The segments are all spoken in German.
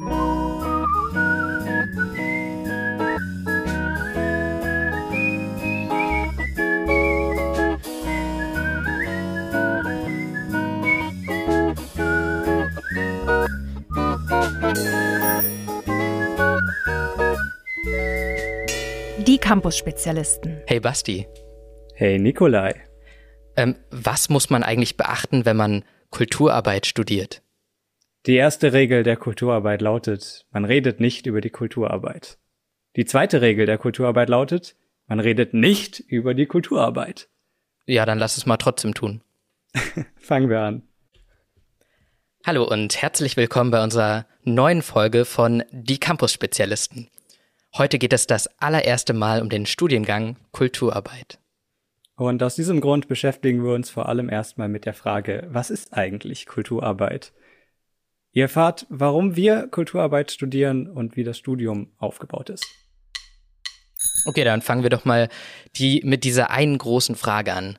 Die Campus-Spezialisten. Hey Basti. Hey Nikolai. Ähm, was muss man eigentlich beachten, wenn man Kulturarbeit studiert? Die erste Regel der Kulturarbeit lautet, man redet nicht über die Kulturarbeit. Die zweite Regel der Kulturarbeit lautet, man redet nicht über die Kulturarbeit. Ja, dann lass es mal trotzdem tun. Fangen wir an. Hallo und herzlich willkommen bei unserer neuen Folge von Die Campus-Spezialisten. Heute geht es das allererste Mal um den Studiengang Kulturarbeit. Und aus diesem Grund beschäftigen wir uns vor allem erstmal mit der Frage, was ist eigentlich Kulturarbeit? Ihr erfahrt, warum wir Kulturarbeit studieren und wie das Studium aufgebaut ist. Okay, dann fangen wir doch mal die, mit dieser einen großen Frage an.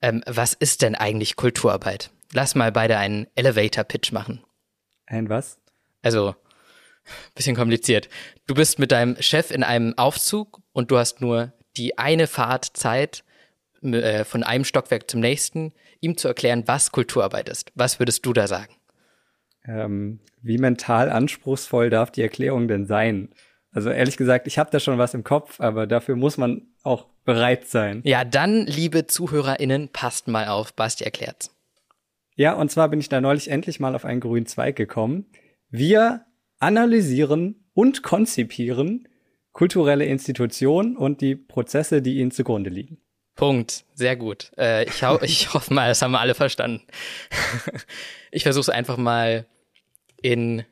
Ähm, was ist denn eigentlich Kulturarbeit? Lass mal beide einen Elevator-Pitch machen. Ein was? Also, bisschen kompliziert. Du bist mit deinem Chef in einem Aufzug und du hast nur die eine Fahrt Zeit, äh, von einem Stockwerk zum nächsten, ihm zu erklären, was Kulturarbeit ist. Was würdest du da sagen? Ähm, wie mental anspruchsvoll darf die Erklärung denn sein? Also ehrlich gesagt, ich habe da schon was im Kopf, aber dafür muss man auch bereit sein. Ja, dann, liebe ZuhörerInnen, passt mal auf, Basti erklärt's. Ja, und zwar bin ich da neulich endlich mal auf einen grünen Zweig gekommen. Wir analysieren und konzipieren kulturelle Institutionen und die Prozesse, die ihnen zugrunde liegen. Punkt. Sehr gut. Äh, ich, ich hoffe mal, das haben wir alle verstanden. ich versuche es einfach mal in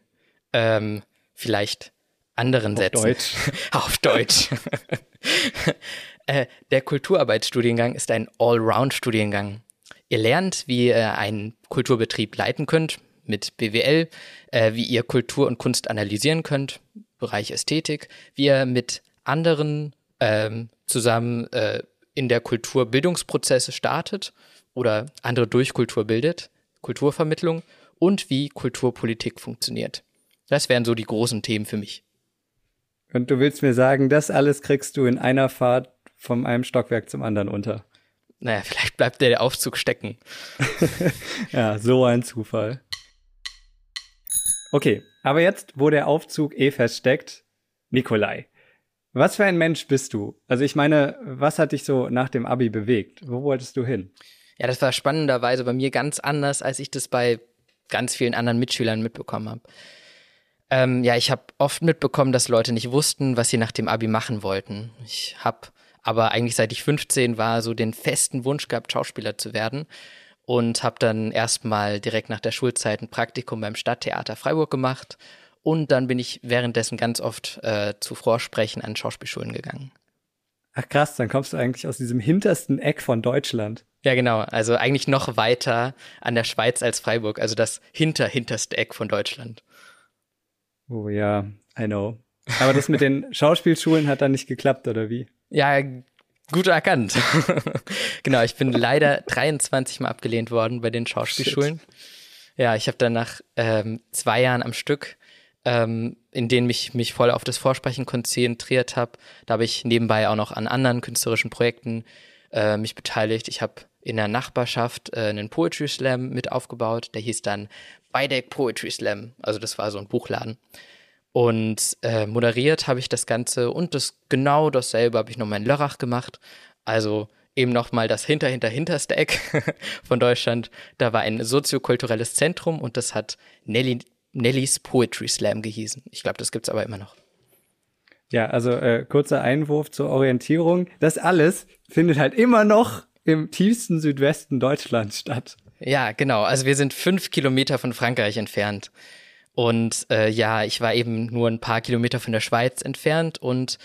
ähm, vielleicht anderen Auf Sätzen. Deutsch. Auf Deutsch. äh, der Kulturarbeitsstudiengang ist ein Allround-Studiengang. Ihr lernt, wie ihr einen Kulturbetrieb leiten könnt mit BWL, äh, wie ihr Kultur und Kunst analysieren könnt, Bereich Ästhetik, wie ihr mit anderen ähm, zusammen äh, in der Kultur Bildungsprozesse startet oder andere durch Kultur bildet, Kulturvermittlung und wie Kulturpolitik funktioniert. Das wären so die großen Themen für mich. Und du willst mir sagen, das alles kriegst du in einer Fahrt von einem Stockwerk zum anderen unter. Naja, vielleicht bleibt der Aufzug stecken. ja, so ein Zufall. Okay, aber jetzt, wo der Aufzug eh feststeckt, Nikolai, was für ein Mensch bist du? Also ich meine, was hat dich so nach dem Abi bewegt? Wo wolltest du hin? Ja, das war spannenderweise bei mir ganz anders, als ich das bei ganz vielen anderen Mitschülern mitbekommen habe. Ähm, ja, ich habe oft mitbekommen, dass Leute nicht wussten, was sie nach dem Abi machen wollten. Ich habe aber eigentlich seit ich 15 war so den festen Wunsch gehabt, Schauspieler zu werden und habe dann erstmal direkt nach der Schulzeit ein Praktikum beim Stadttheater Freiburg gemacht und dann bin ich währenddessen ganz oft äh, zu Vorsprechen an Schauspielschulen gegangen. Ach krass, dann kommst du eigentlich aus diesem hintersten Eck von Deutschland. Ja, genau. Also eigentlich noch weiter an der Schweiz als Freiburg. Also das hinter hinterste Eck von Deutschland. Oh ja, I know. Aber das mit den Schauspielschulen hat dann nicht geklappt, oder wie? Ja, gut erkannt. genau, ich bin leider 23 Mal abgelehnt worden bei den Schauspielschulen. Shit. Ja, ich habe dann nach ähm, zwei Jahren am Stück, ähm, in denen ich mich voll auf das Vorsprechen konzentriert habe, da habe ich nebenbei auch noch an anderen künstlerischen Projekten äh, mich beteiligt. Ich habe in der Nachbarschaft äh, einen Poetry Slam mit aufgebaut. Der hieß dann Beideck Poetry Slam. Also das war so ein Buchladen. Und äh, moderiert habe ich das Ganze und das genau dasselbe habe ich noch mal in Lörrach gemacht. Also eben noch mal das hinter hinter hinterste Eck von Deutschland. Da war ein soziokulturelles Zentrum und das hat Nelly, Nellys Poetry Slam gehießen. Ich glaube, das gibt's aber immer noch. Ja, also äh, kurzer Einwurf zur Orientierung. Das alles findet halt immer noch im tiefsten Südwesten Deutschlands statt. Ja, genau. Also wir sind fünf Kilometer von Frankreich entfernt. Und äh, ja, ich war eben nur ein paar Kilometer von der Schweiz entfernt und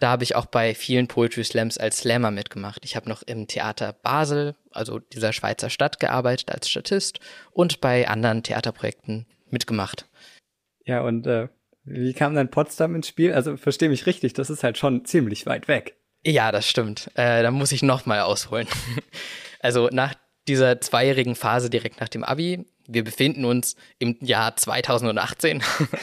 da habe ich auch bei vielen Poetry Slams als Slammer mitgemacht. Ich habe noch im Theater Basel, also dieser Schweizer Stadt, gearbeitet als Statist und bei anderen Theaterprojekten mitgemacht. Ja, und äh, wie kam dann Potsdam ins Spiel? Also verstehe mich richtig, das ist halt schon ziemlich weit weg. Ja, das stimmt. Äh, da muss ich noch mal ausholen. also nach dieser zweijährigen Phase direkt nach dem Abi. Wir befinden uns im Jahr 2018.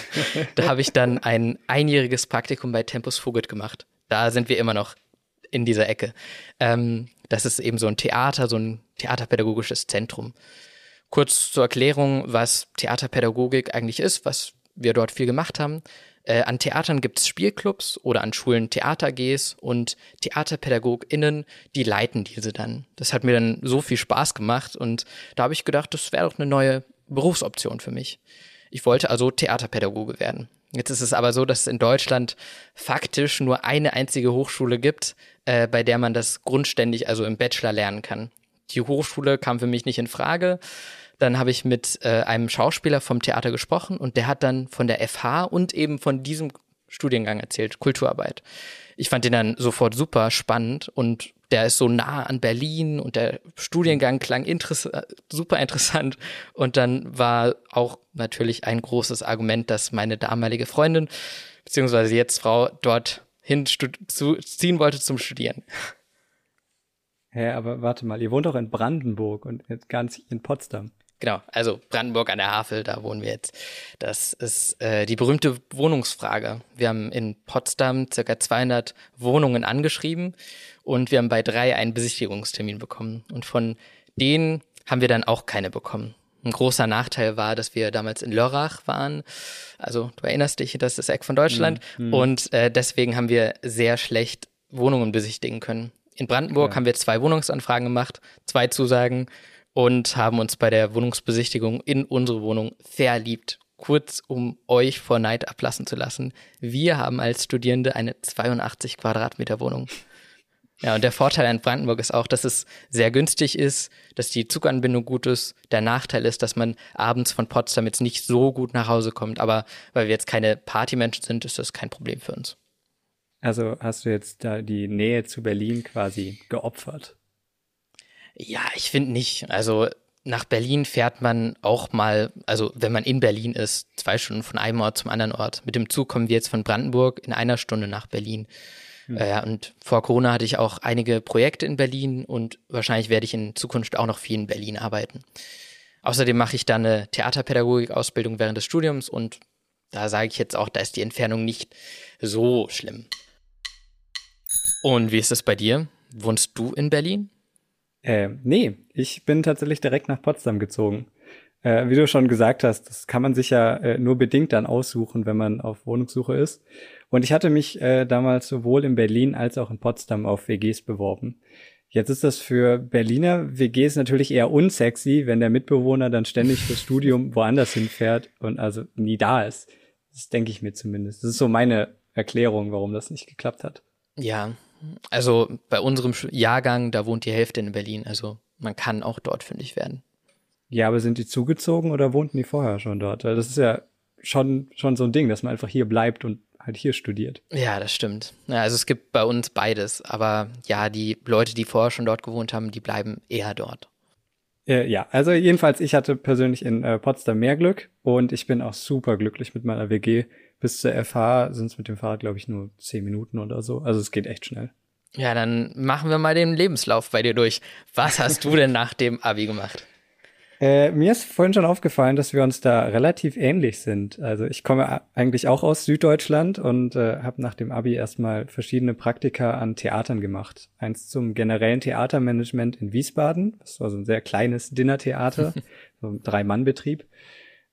da habe ich dann ein einjähriges Praktikum bei Tempus Fugit gemacht. Da sind wir immer noch in dieser Ecke. Ähm, das ist eben so ein Theater, so ein theaterpädagogisches Zentrum. Kurz zur Erklärung, was Theaterpädagogik eigentlich ist, was wir dort viel gemacht haben. Äh, an Theatern gibt es Spielclubs oder an Schulen Theater-Gs und TheaterpädagogInnen, die leiten diese dann. Das hat mir dann so viel Spaß gemacht und da habe ich gedacht, das wäre doch eine neue Berufsoption für mich. Ich wollte also Theaterpädagoge werden. Jetzt ist es aber so, dass es in Deutschland faktisch nur eine einzige Hochschule gibt, äh, bei der man das grundständig, also im Bachelor lernen kann. Die Hochschule kam für mich nicht in Frage. Dann habe ich mit äh, einem Schauspieler vom Theater gesprochen und der hat dann von der FH und eben von diesem Studiengang erzählt, Kulturarbeit. Ich fand den dann sofort super spannend und der ist so nah an Berlin und der Studiengang klang interess super interessant. Und dann war auch natürlich ein großes Argument, dass meine damalige Freundin, beziehungsweise jetzt Frau, dort hin zu ziehen wollte zum Studieren. Hä, aber warte mal, ihr wohnt doch in Brandenburg und jetzt ganz in Potsdam. Genau, also Brandenburg an der Havel, da wohnen wir jetzt. Das ist äh, die berühmte Wohnungsfrage. Wir haben in Potsdam circa 200 Wohnungen angeschrieben und wir haben bei drei einen Besichtigungstermin bekommen. Und von denen haben wir dann auch keine bekommen. Ein großer Nachteil war, dass wir damals in Lörrach waren. Also du erinnerst dich, das ist das Eck von Deutschland. Mhm. Und äh, deswegen haben wir sehr schlecht Wohnungen besichtigen können. In Brandenburg ja. haben wir zwei Wohnungsanfragen gemacht, zwei Zusagen und haben uns bei der Wohnungsbesichtigung in unsere Wohnung verliebt. Kurz, um euch vor Neid ablassen zu lassen. Wir haben als Studierende eine 82 Quadratmeter Wohnung. Ja, und der Vorteil an Brandenburg ist auch, dass es sehr günstig ist, dass die Zuganbindung gut ist. Der Nachteil ist, dass man abends von Potsdam jetzt nicht so gut nach Hause kommt. Aber weil wir jetzt keine Partymenschen sind, ist das kein Problem für uns. Also hast du jetzt da die Nähe zu Berlin quasi geopfert? Ja, ich finde nicht. Also nach Berlin fährt man auch mal, also wenn man in Berlin ist, zwei Stunden von einem Ort zum anderen Ort. Mit dem Zug kommen wir jetzt von Brandenburg in einer Stunde nach Berlin. Mhm. Äh, und vor Corona hatte ich auch einige Projekte in Berlin und wahrscheinlich werde ich in Zukunft auch noch viel in Berlin arbeiten. Außerdem mache ich dann eine Theaterpädagogik-Ausbildung während des Studiums und da sage ich jetzt auch, da ist die Entfernung nicht so schlimm. Und wie ist es bei dir? Wohnst du in Berlin? Äh, nee, ich bin tatsächlich direkt nach Potsdam gezogen. Äh, wie du schon gesagt hast, das kann man sich ja äh, nur bedingt dann aussuchen, wenn man auf Wohnungssuche ist. Und ich hatte mich äh, damals sowohl in Berlin als auch in Potsdam auf WGs beworben. Jetzt ist das für Berliner WGs natürlich eher unsexy, wenn der Mitbewohner dann ständig fürs Studium woanders hinfährt und also nie da ist. Das denke ich mir zumindest. Das ist so meine Erklärung, warum das nicht geklappt hat. Ja, also bei unserem Jahrgang, da wohnt die Hälfte in Berlin. Also man kann auch dort fündig werden. Ja, aber sind die zugezogen oder wohnten die vorher schon dort? Das ist ja schon, schon so ein Ding, dass man einfach hier bleibt und halt hier studiert. Ja, das stimmt. Ja, also es gibt bei uns beides. Aber ja, die Leute, die vorher schon dort gewohnt haben, die bleiben eher dort. Äh, ja, also jedenfalls, ich hatte persönlich in äh, Potsdam mehr Glück und ich bin auch super glücklich mit meiner WG bis zur FH sind es mit dem Fahrrad, glaube ich, nur zehn Minuten oder so. Also es geht echt schnell. Ja, dann machen wir mal den Lebenslauf bei dir durch. Was hast du denn nach dem Abi gemacht? Äh, mir ist vorhin schon aufgefallen, dass wir uns da relativ ähnlich sind. Also ich komme eigentlich auch aus Süddeutschland und äh, habe nach dem Abi erstmal verschiedene Praktika an Theatern gemacht. Eins zum generellen Theatermanagement in Wiesbaden. Das war so ein sehr kleines Dinnertheater, so ein Drei-Mann-Betrieb.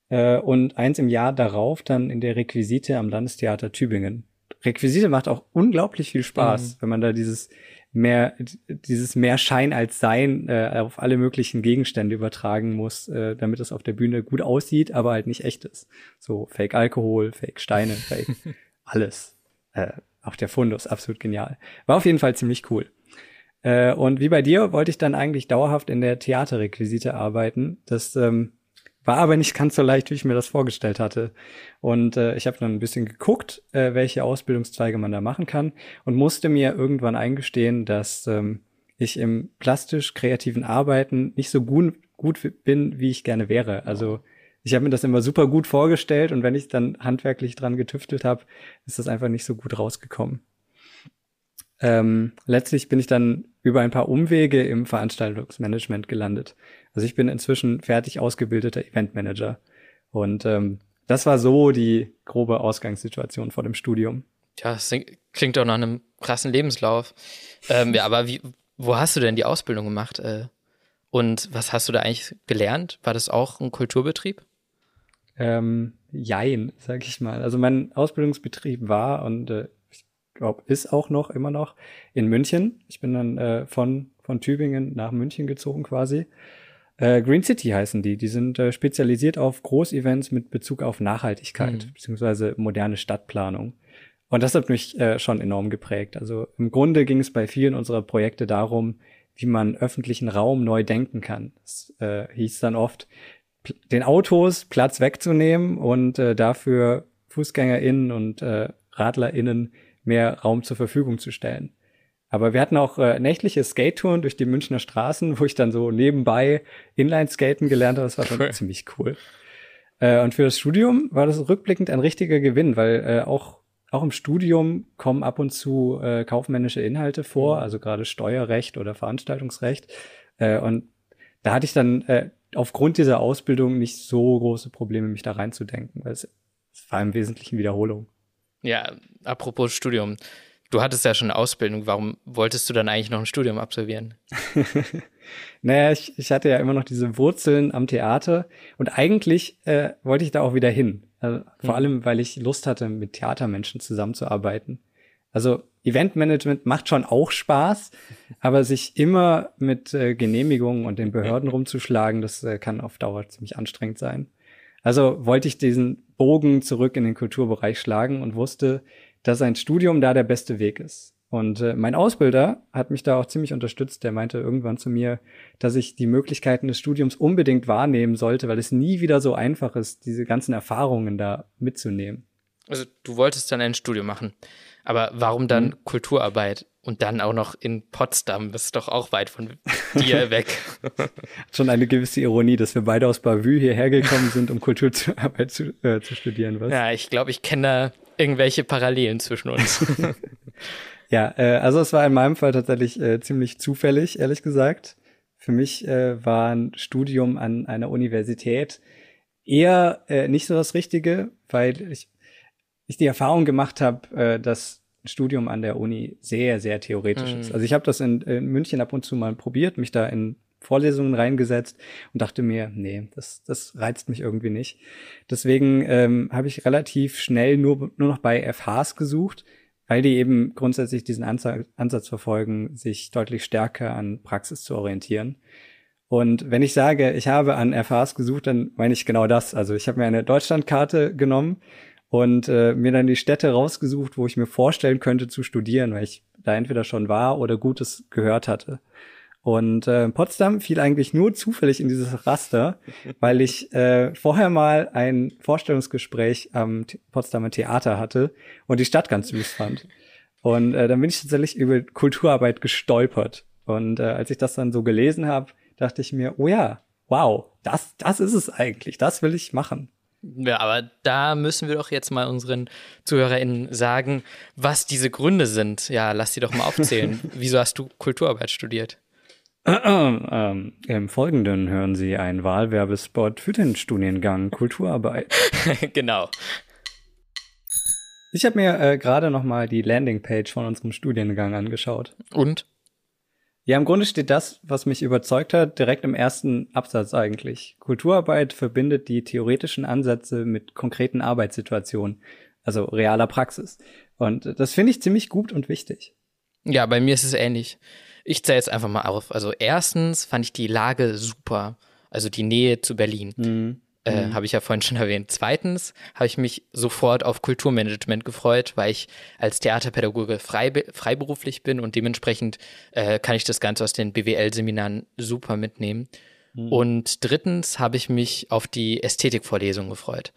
Äh, und eins im Jahr darauf dann in der Requisite am Landestheater Tübingen. Requisite macht auch unglaublich viel Spaß, mhm. wenn man da dieses mehr, dieses mehr Schein als Sein äh, auf alle möglichen Gegenstände übertragen muss, äh, damit es auf der Bühne gut aussieht, aber halt nicht echt ist. So Fake Alkohol, Fake Steine, Fake alles. Äh, auch der Fundus, absolut genial. War auf jeden Fall ziemlich cool. Äh, und wie bei dir wollte ich dann eigentlich dauerhaft in der Theaterrequisite arbeiten. Das ähm, war aber nicht ganz so leicht, wie ich mir das vorgestellt hatte. Und äh, ich habe dann ein bisschen geguckt, äh, welche Ausbildungszweige man da machen kann und musste mir irgendwann eingestehen, dass ähm, ich im plastisch-kreativen Arbeiten nicht so gut, gut bin, wie ich gerne wäre. Also ich habe mir das immer super gut vorgestellt und wenn ich dann handwerklich dran getüftelt habe, ist das einfach nicht so gut rausgekommen. Ähm, letztlich bin ich dann über ein paar Umwege im Veranstaltungsmanagement gelandet. Also ich bin inzwischen fertig ausgebildeter Eventmanager. Und ähm, das war so die grobe Ausgangssituation vor dem Studium. Ja, das klingt doch nach einem krassen Lebenslauf. Ähm, ja, aber wie, wo hast du denn die Ausbildung gemacht? Äh, und was hast du da eigentlich gelernt? War das auch ein Kulturbetrieb? Ähm, jein, sag ich mal. Also mein Ausbildungsbetrieb war und äh, glaube, ist auch noch immer noch in München. Ich bin dann äh, von, von Tübingen nach München gezogen quasi. Äh, Green City heißen die. Die sind äh, spezialisiert auf Großevents mit Bezug auf Nachhaltigkeit mhm. beziehungsweise moderne Stadtplanung. Und das hat mich äh, schon enorm geprägt. Also im Grunde ging es bei vielen unserer Projekte darum, wie man öffentlichen Raum neu denken kann. Das äh, hieß dann oft, den Autos Platz wegzunehmen und äh, dafür FußgängerInnen und äh, RadlerInnen mehr Raum zur Verfügung zu stellen. Aber wir hatten auch äh, nächtliche Skate-Touren durch die Münchner Straßen, wo ich dann so nebenbei Inline-Skaten gelernt habe. Das war schon cool. ziemlich cool. Äh, und für das Studium war das rückblickend ein richtiger Gewinn, weil äh, auch auch im Studium kommen ab und zu äh, kaufmännische Inhalte vor, mhm. also gerade Steuerrecht oder Veranstaltungsrecht. Äh, und da hatte ich dann äh, aufgrund dieser Ausbildung nicht so große Probleme, mich da reinzudenken, weil es, es war im Wesentlichen Wiederholung. Ja, apropos Studium. Du hattest ja schon eine Ausbildung. Warum wolltest du dann eigentlich noch ein Studium absolvieren? naja, ich, ich hatte ja immer noch diese Wurzeln am Theater und eigentlich äh, wollte ich da auch wieder hin. Also, vor mhm. allem, weil ich Lust hatte, mit Theatermenschen zusammenzuarbeiten. Also Eventmanagement macht schon auch Spaß, aber sich immer mit äh, Genehmigungen und den Behörden rumzuschlagen, das äh, kann auf Dauer ziemlich anstrengend sein. Also wollte ich diesen Bogen zurück in den Kulturbereich schlagen und wusste, dass ein Studium da der beste Weg ist. Und äh, mein Ausbilder hat mich da auch ziemlich unterstützt. Der meinte irgendwann zu mir, dass ich die Möglichkeiten des Studiums unbedingt wahrnehmen sollte, weil es nie wieder so einfach ist, diese ganzen Erfahrungen da mitzunehmen. Also du wolltest dann ein Studium machen. Aber warum dann mhm. Kulturarbeit? Und dann auch noch in Potsdam, das ist doch auch weit von dir weg. Schon eine gewisse Ironie, dass wir beide aus Bavü hierher gekommen sind, um Kulturarbeit zu, äh, zu studieren, was? Ja, ich glaube, ich kenne da irgendwelche Parallelen zwischen uns. Ja, äh, also es war in meinem Fall tatsächlich äh, ziemlich zufällig, ehrlich gesagt. Für mich äh, war ein Studium an einer Universität eher äh, nicht so das Richtige, weil ich, ich die Erfahrung gemacht habe, äh, dass Studium an der Uni sehr, sehr theoretisch mhm. ist. Also ich habe das in, in München ab und zu mal probiert, mich da in Vorlesungen reingesetzt und dachte mir, nee, das, das reizt mich irgendwie nicht. Deswegen ähm, habe ich relativ schnell nur, nur noch bei FHs gesucht, weil die eben grundsätzlich diesen Ansatz verfolgen, sich deutlich stärker an Praxis zu orientieren. Und wenn ich sage, ich habe an FHs gesucht, dann meine ich genau das. Also ich habe mir eine Deutschlandkarte genommen und äh, mir dann die Städte rausgesucht, wo ich mir vorstellen könnte zu studieren, weil ich da entweder schon war oder Gutes gehört hatte. Und äh, Potsdam fiel eigentlich nur zufällig in dieses Raster, weil ich äh, vorher mal ein Vorstellungsgespräch am Potsdamer Theater hatte und die Stadt ganz süß fand. Und äh, dann bin ich tatsächlich über Kulturarbeit gestolpert. Und äh, als ich das dann so gelesen habe, dachte ich mir, oh ja, wow, das, das ist es eigentlich, das will ich machen. Ja, aber da müssen wir doch jetzt mal unseren ZuhörerInnen sagen, was diese Gründe sind. Ja, lass sie doch mal aufzählen. Wieso hast du Kulturarbeit studiert? Ähm, Im Folgenden hören Sie einen Wahlwerbespot für den Studiengang Kulturarbeit. genau. Ich habe mir äh, gerade noch mal die Landingpage von unserem Studiengang angeschaut. Und? Ja, im Grunde steht das, was mich überzeugt hat, direkt im ersten Absatz eigentlich. Kulturarbeit verbindet die theoretischen Ansätze mit konkreten Arbeitssituationen, also realer Praxis. Und das finde ich ziemlich gut und wichtig. Ja, bei mir ist es ähnlich. Ich zähle jetzt einfach mal auf. Also erstens fand ich die Lage super, also die Nähe zu Berlin. Mhm. Äh, mhm. Habe ich ja vorhin schon erwähnt. Zweitens habe ich mich sofort auf Kulturmanagement gefreut, weil ich als Theaterpädagoge frei, freiberuflich bin und dementsprechend äh, kann ich das Ganze aus den BWL-Seminaren super mitnehmen. Mhm. Und drittens habe ich mich auf die Ästhetikvorlesung gefreut.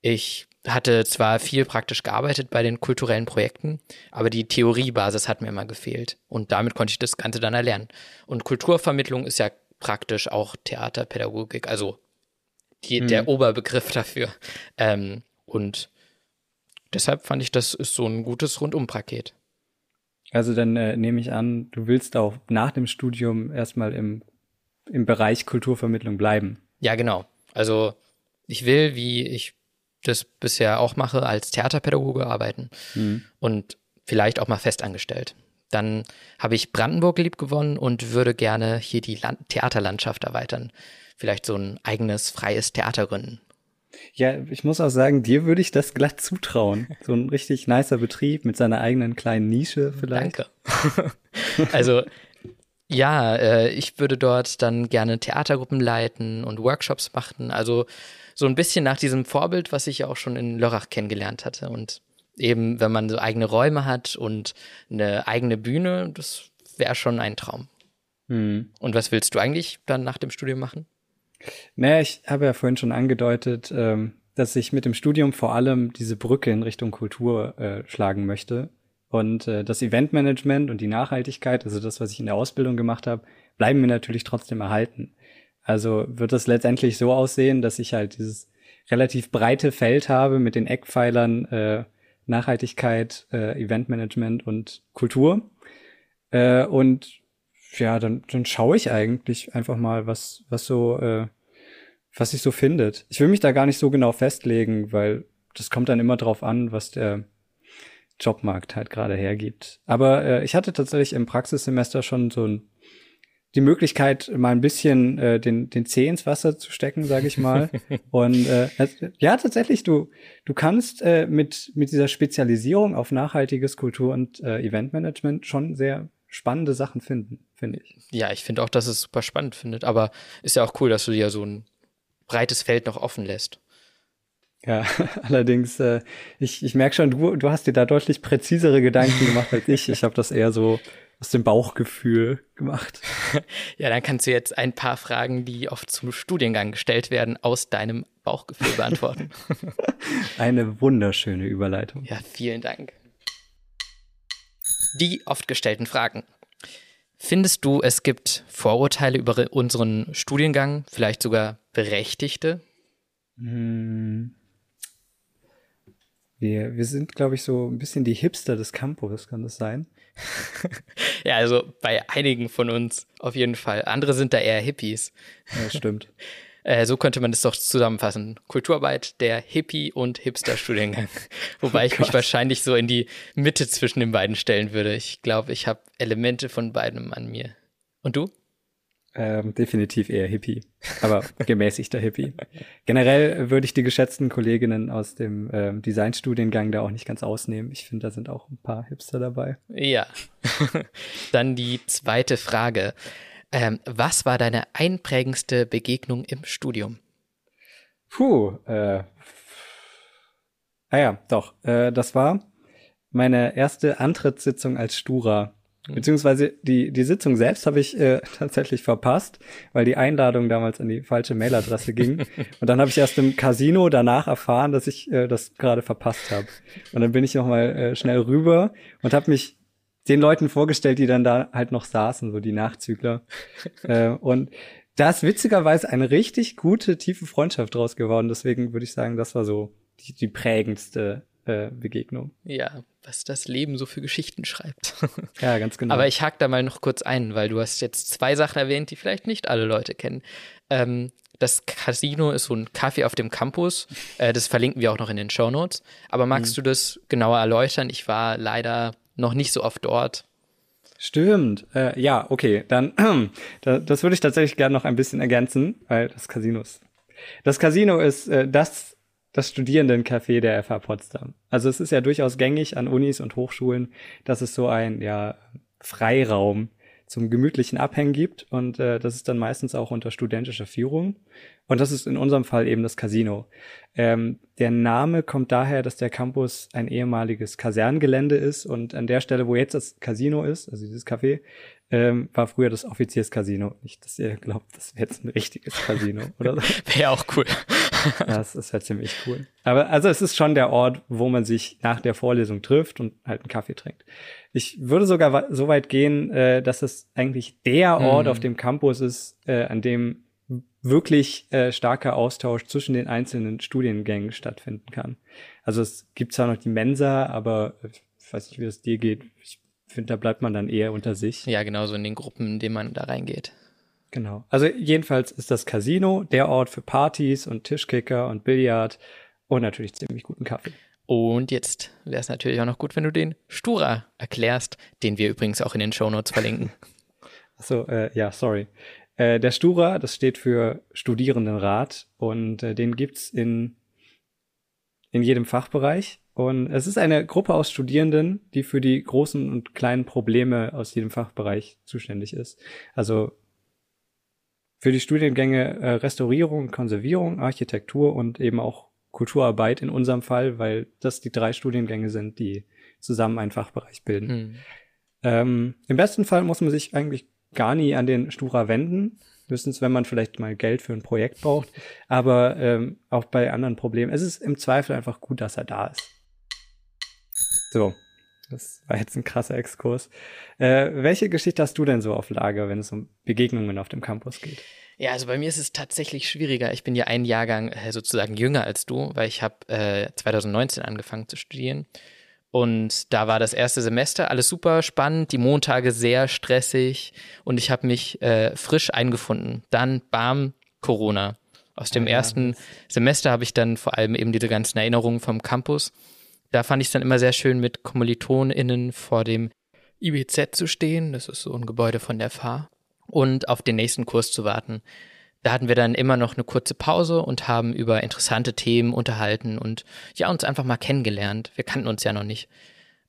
Ich hatte zwar viel praktisch gearbeitet bei den kulturellen Projekten, aber die Theoriebasis hat mir immer gefehlt. Und damit konnte ich das Ganze dann erlernen. Und Kulturvermittlung ist ja praktisch auch Theaterpädagogik, also die, mhm. der Oberbegriff dafür. Ähm, und deshalb fand ich, das ist so ein gutes Rundumpaket. Also dann äh, nehme ich an, du willst auch nach dem Studium erstmal im, im Bereich Kulturvermittlung bleiben. Ja, genau. Also ich will, wie ich das bisher auch mache, als Theaterpädagoge arbeiten mhm. und vielleicht auch mal festangestellt. Dann habe ich Brandenburg lieb gewonnen und würde gerne hier die Land Theaterlandschaft erweitern. Vielleicht so ein eigenes freies Theater gründen. Ja, ich muss auch sagen, dir würde ich das glatt zutrauen. So ein richtig nicer Betrieb mit seiner eigenen kleinen Nische vielleicht. Danke. also ja, äh, ich würde dort dann gerne Theatergruppen leiten und Workshops machen. Also so ein bisschen nach diesem Vorbild, was ich ja auch schon in Lörrach kennengelernt hatte. Und eben, wenn man so eigene Räume hat und eine eigene Bühne, das wäre schon ein Traum. Hm. Und was willst du eigentlich dann nach dem Studium machen? Naja, ich habe ja vorhin schon angedeutet, ähm, dass ich mit dem Studium vor allem diese Brücke in Richtung Kultur äh, schlagen möchte. Und äh, das Eventmanagement und die Nachhaltigkeit, also das, was ich in der Ausbildung gemacht habe, bleiben mir natürlich trotzdem erhalten. Also wird das letztendlich so aussehen, dass ich halt dieses relativ breite Feld habe mit den Eckpfeilern äh, Nachhaltigkeit, äh, Eventmanagement und Kultur. Äh, und ja, dann, dann schaue ich eigentlich einfach mal, was, was so, äh, was sich so findet. Ich will mich da gar nicht so genau festlegen, weil das kommt dann immer drauf an, was der Jobmarkt halt gerade hergibt. Aber äh, ich hatte tatsächlich im Praxissemester schon so ein, die Möglichkeit, mal ein bisschen äh, den, den Zeh ins Wasser zu stecken, sage ich mal. Und äh, ja, tatsächlich, du, du kannst äh, mit, mit dieser Spezialisierung auf nachhaltiges Kultur- und äh, Eventmanagement schon sehr spannende Sachen finden, finde ich. Ja, ich finde auch, dass es super spannend findet. Aber ist ja auch cool, dass du dir so ein breites Feld noch offen lässt. Ja, allerdings, äh, ich, ich merke schon, du, du hast dir da deutlich präzisere Gedanken gemacht als ich. Ich habe das eher so aus dem Bauchgefühl gemacht. Ja, dann kannst du jetzt ein paar Fragen, die oft zum Studiengang gestellt werden, aus deinem Bauchgefühl beantworten. Eine wunderschöne Überleitung. Ja, vielen Dank. Die oft gestellten Fragen. Findest du, es gibt Vorurteile über unseren Studiengang, vielleicht sogar berechtigte? Hm. Wir, wir sind, glaube ich, so ein bisschen die Hipster des Campus, kann das sein? ja, also bei einigen von uns auf jeden Fall. Andere sind da eher Hippies. Ja, stimmt. Äh, so könnte man das doch zusammenfassen. Kulturarbeit, der Hippie- und Hipster-Studiengang. Wobei oh ich mich wahrscheinlich so in die Mitte zwischen den beiden stellen würde. Ich glaube, ich habe Elemente von beidem an mir. Und du? Ähm, definitiv eher Hippie, aber gemäßigter Hippie. Generell würde ich die geschätzten Kolleginnen aus dem ähm, Designstudiengang da auch nicht ganz ausnehmen. Ich finde, da sind auch ein paar Hipster dabei. Ja. Dann die zweite Frage. Ähm, was war deine einprägendste Begegnung im Studium? Puh, äh, ah ja, doch. Äh, das war meine erste Antrittssitzung als Stura. Mhm. Beziehungsweise die, die Sitzung selbst habe ich äh, tatsächlich verpasst, weil die Einladung damals an die falsche Mailadresse ging. Und dann habe ich erst im Casino danach erfahren, dass ich äh, das gerade verpasst habe. Und dann bin ich nochmal äh, schnell rüber und habe mich den Leuten vorgestellt, die dann da halt noch saßen, so die Nachzügler. äh, und da ist witzigerweise eine richtig gute, tiefe Freundschaft draus geworden. Deswegen würde ich sagen, das war so die, die prägendste äh, Begegnung. Ja, was das Leben so für Geschichten schreibt. ja, ganz genau. Aber ich hake da mal noch kurz ein, weil du hast jetzt zwei Sachen erwähnt, die vielleicht nicht alle Leute kennen. Ähm, das Casino ist so ein Kaffee auf dem Campus. Äh, das verlinken wir auch noch in den Show Notes. Aber magst mhm. du das genauer erläutern? Ich war leider noch nicht so oft dort. Stimmt. Äh, ja, okay. Dann, äh, das würde ich tatsächlich gerne noch ein bisschen ergänzen, weil das Casino ist. Das Casino ist äh, das, das Studierendencafé der FH Potsdam. Also es ist ja durchaus gängig an Unis und Hochschulen, dass es so ein ja, Freiraum zum gemütlichen Abhängen gibt und äh, das ist dann meistens auch unter studentischer Führung und das ist in unserem Fall eben das Casino. Ähm, der Name kommt daher, dass der Campus ein ehemaliges Kaserngelände ist und an der Stelle, wo jetzt das Casino ist, also dieses Café, ähm, war früher das Offizierscasino. Nicht, dass ihr glaubt, das wäre jetzt ein richtiges Casino, oder? wäre auch cool. das ist ja ziemlich cool. Aber also es ist schon der Ort, wo man sich nach der Vorlesung trifft und halt einen Kaffee trinkt. Ich würde sogar so weit gehen, äh, dass es eigentlich der Ort mhm. auf dem Campus ist, äh, an dem wirklich äh, starker Austausch zwischen den einzelnen Studiengängen stattfinden kann. Also es gibt zwar noch die Mensa, aber ich weiß nicht, wie es dir geht. Ich finde, da bleibt man dann eher unter sich. Ja, genau so in den Gruppen, in denen man da reingeht. Genau. Also jedenfalls ist das Casino der Ort für Partys und Tischkicker und Billard und natürlich ziemlich guten Kaffee. Und jetzt wäre es natürlich auch noch gut, wenn du den Stura erklärst, den wir übrigens auch in den Shownotes verlinken. Achso, äh, ja, sorry. Äh, der Stura, das steht für Studierendenrat und äh, den gibt's in, in jedem Fachbereich. Und es ist eine Gruppe aus Studierenden, die für die großen und kleinen Probleme aus jedem Fachbereich zuständig ist. Also für die Studiengänge äh, Restaurierung, Konservierung, Architektur und eben auch Kulturarbeit in unserem Fall, weil das die drei Studiengänge sind, die zusammen einen Fachbereich bilden. Hm. Ähm, Im besten Fall muss man sich eigentlich gar nie an den Stura wenden, höchstens wenn man vielleicht mal Geld für ein Projekt braucht, aber ähm, auch bei anderen Problemen. Es ist im Zweifel einfach gut, dass er da ist. So, das war jetzt ein krasser Exkurs. Äh, welche Geschichte hast du denn so auf Lager, wenn es um Begegnungen auf dem Campus geht? Ja, also bei mir ist es tatsächlich schwieriger. Ich bin ja ein Jahrgang äh, sozusagen jünger als du, weil ich habe äh, 2019 angefangen zu studieren. Und da war das erste Semester alles super spannend, die Montage sehr stressig und ich habe mich äh, frisch eingefunden. Dann bam, Corona. Aus dem ja, ersten ja. Semester habe ich dann vor allem eben diese ganzen Erinnerungen vom Campus da fand ich es dann immer sehr schön, mit KommilitonInnen vor dem IBZ zu stehen. Das ist so ein Gebäude von der FH. Und auf den nächsten Kurs zu warten. Da hatten wir dann immer noch eine kurze Pause und haben über interessante Themen unterhalten und ja, uns einfach mal kennengelernt. Wir kannten uns ja noch nicht.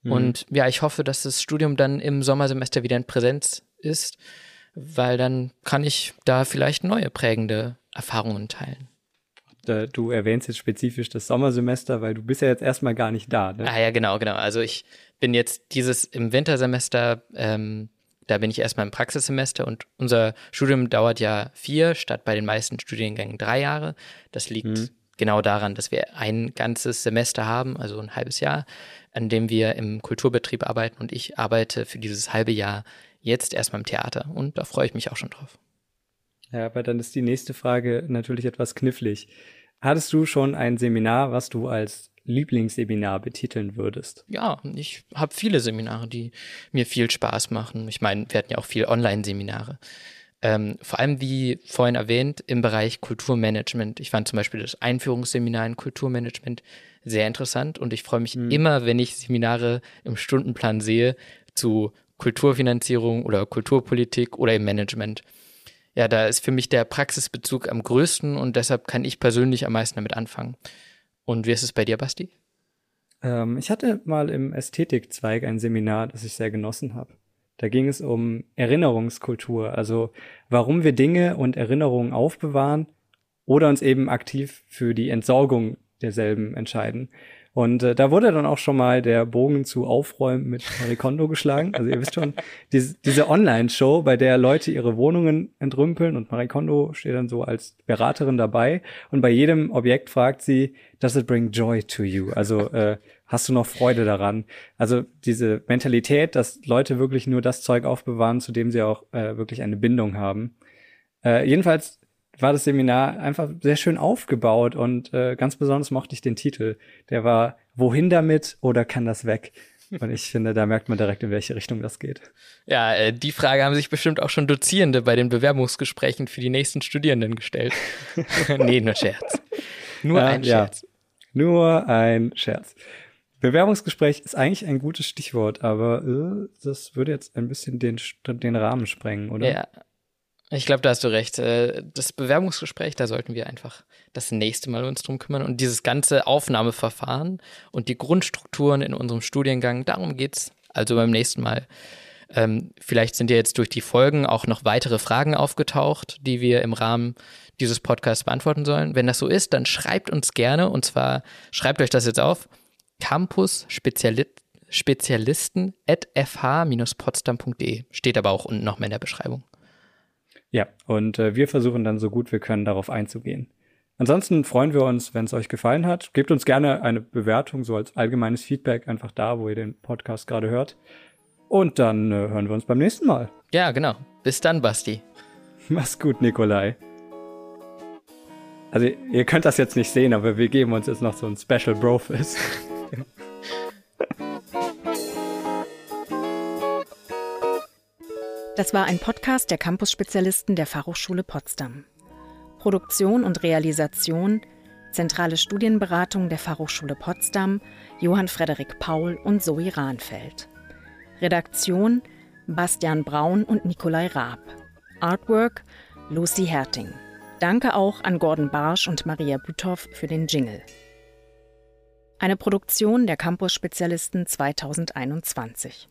Mhm. Und ja, ich hoffe, dass das Studium dann im Sommersemester wieder in Präsenz ist, weil dann kann ich da vielleicht neue prägende Erfahrungen teilen du erwähnst jetzt spezifisch das Sommersemester, weil du bist ja jetzt erstmal gar nicht da. Ne? Ah ja, genau, genau. Also ich bin jetzt dieses im Wintersemester, ähm, da bin ich erstmal im Praxissemester und unser Studium dauert ja vier statt bei den meisten Studiengängen drei Jahre. Das liegt mhm. genau daran, dass wir ein ganzes Semester haben, also ein halbes Jahr, an dem wir im Kulturbetrieb arbeiten und ich arbeite für dieses halbe Jahr jetzt erstmal im Theater und da freue ich mich auch schon drauf. Ja, aber dann ist die nächste Frage natürlich etwas knifflig. Hattest du schon ein Seminar, was du als Lieblingsseminar betiteln würdest? Ja, ich habe viele Seminare, die mir viel Spaß machen. Ich meine, wir hatten ja auch viel Online-Seminare. Ähm, vor allem, wie vorhin erwähnt, im Bereich Kulturmanagement. Ich fand zum Beispiel das Einführungsseminar in Kulturmanagement sehr interessant und ich freue mich mhm. immer, wenn ich Seminare im Stundenplan sehe zu Kulturfinanzierung oder Kulturpolitik oder im Management ja, da ist für mich der Praxisbezug am größten und deshalb kann ich persönlich am meisten damit anfangen. Und wie ist es bei dir, Basti? Ähm, ich hatte mal im Ästhetikzweig ein Seminar, das ich sehr genossen habe. Da ging es um Erinnerungskultur, also warum wir Dinge und Erinnerungen aufbewahren oder uns eben aktiv für die Entsorgung derselben entscheiden. Und äh, da wurde dann auch schon mal der Bogen zu Aufräumen mit Marie Kondo geschlagen. Also ihr wisst schon, diese, diese Online-Show, bei der Leute ihre Wohnungen entrümpeln und Marie Kondo steht dann so als Beraterin dabei und bei jedem Objekt fragt sie, does it bring joy to you? Also äh, hast du noch Freude daran? Also diese Mentalität, dass Leute wirklich nur das Zeug aufbewahren, zu dem sie auch äh, wirklich eine Bindung haben. Äh, jedenfalls war das Seminar einfach sehr schön aufgebaut und äh, ganz besonders mochte ich den Titel. Der war Wohin damit oder kann das weg? Und ich finde, da merkt man direkt, in welche Richtung das geht. Ja, äh, die Frage haben sich bestimmt auch schon Dozierende bei den Bewerbungsgesprächen für die nächsten Studierenden gestellt. nee, nur Scherz. Nur ein Scherz. Ja, nur ein Scherz. Bewerbungsgespräch ist eigentlich ein gutes Stichwort, aber äh, das würde jetzt ein bisschen den, den Rahmen sprengen, oder? Ja, ich glaube, da hast du recht. Äh, das Bewerbungsgespräch, da sollten wir einfach das nächste Mal uns drum kümmern. Und dieses ganze Aufnahmeverfahren und die Grundstrukturen in unserem Studiengang, darum geht's also beim nächsten Mal. Ähm, vielleicht sind ja jetzt durch die Folgen auch noch weitere Fragen aufgetaucht, die wir im Rahmen dieses Podcasts beantworten sollen. Wenn das so ist, dann schreibt uns gerne und zwar schreibt euch das jetzt auf Campus Spezialisten at fh-potsdam.de. Steht aber auch unten noch mehr in der Beschreibung. Ja, und äh, wir versuchen dann so gut wir können darauf einzugehen. Ansonsten freuen wir uns, wenn es euch gefallen hat. Gebt uns gerne eine Bewertung, so als allgemeines Feedback, einfach da, wo ihr den Podcast gerade hört. Und dann äh, hören wir uns beim nächsten Mal. Ja, genau. Bis dann, Basti. Mach's gut, Nikolai. Also, ihr könnt das jetzt nicht sehen, aber wir geben uns jetzt noch so ein Special Brofist. Das war ein Podcast der Campus-Spezialisten der Fachhochschule Potsdam. Produktion und Realisation Zentrale Studienberatung der Fachhochschule Potsdam, Johann Frederik Paul und Zoe Rahnfeld. Redaktion Bastian Braun und Nikolai Raab. Artwork Lucy Herting. Danke auch an Gordon Barsch und Maria Büthoff für den Jingle. Eine Produktion der Campus-Spezialisten 2021.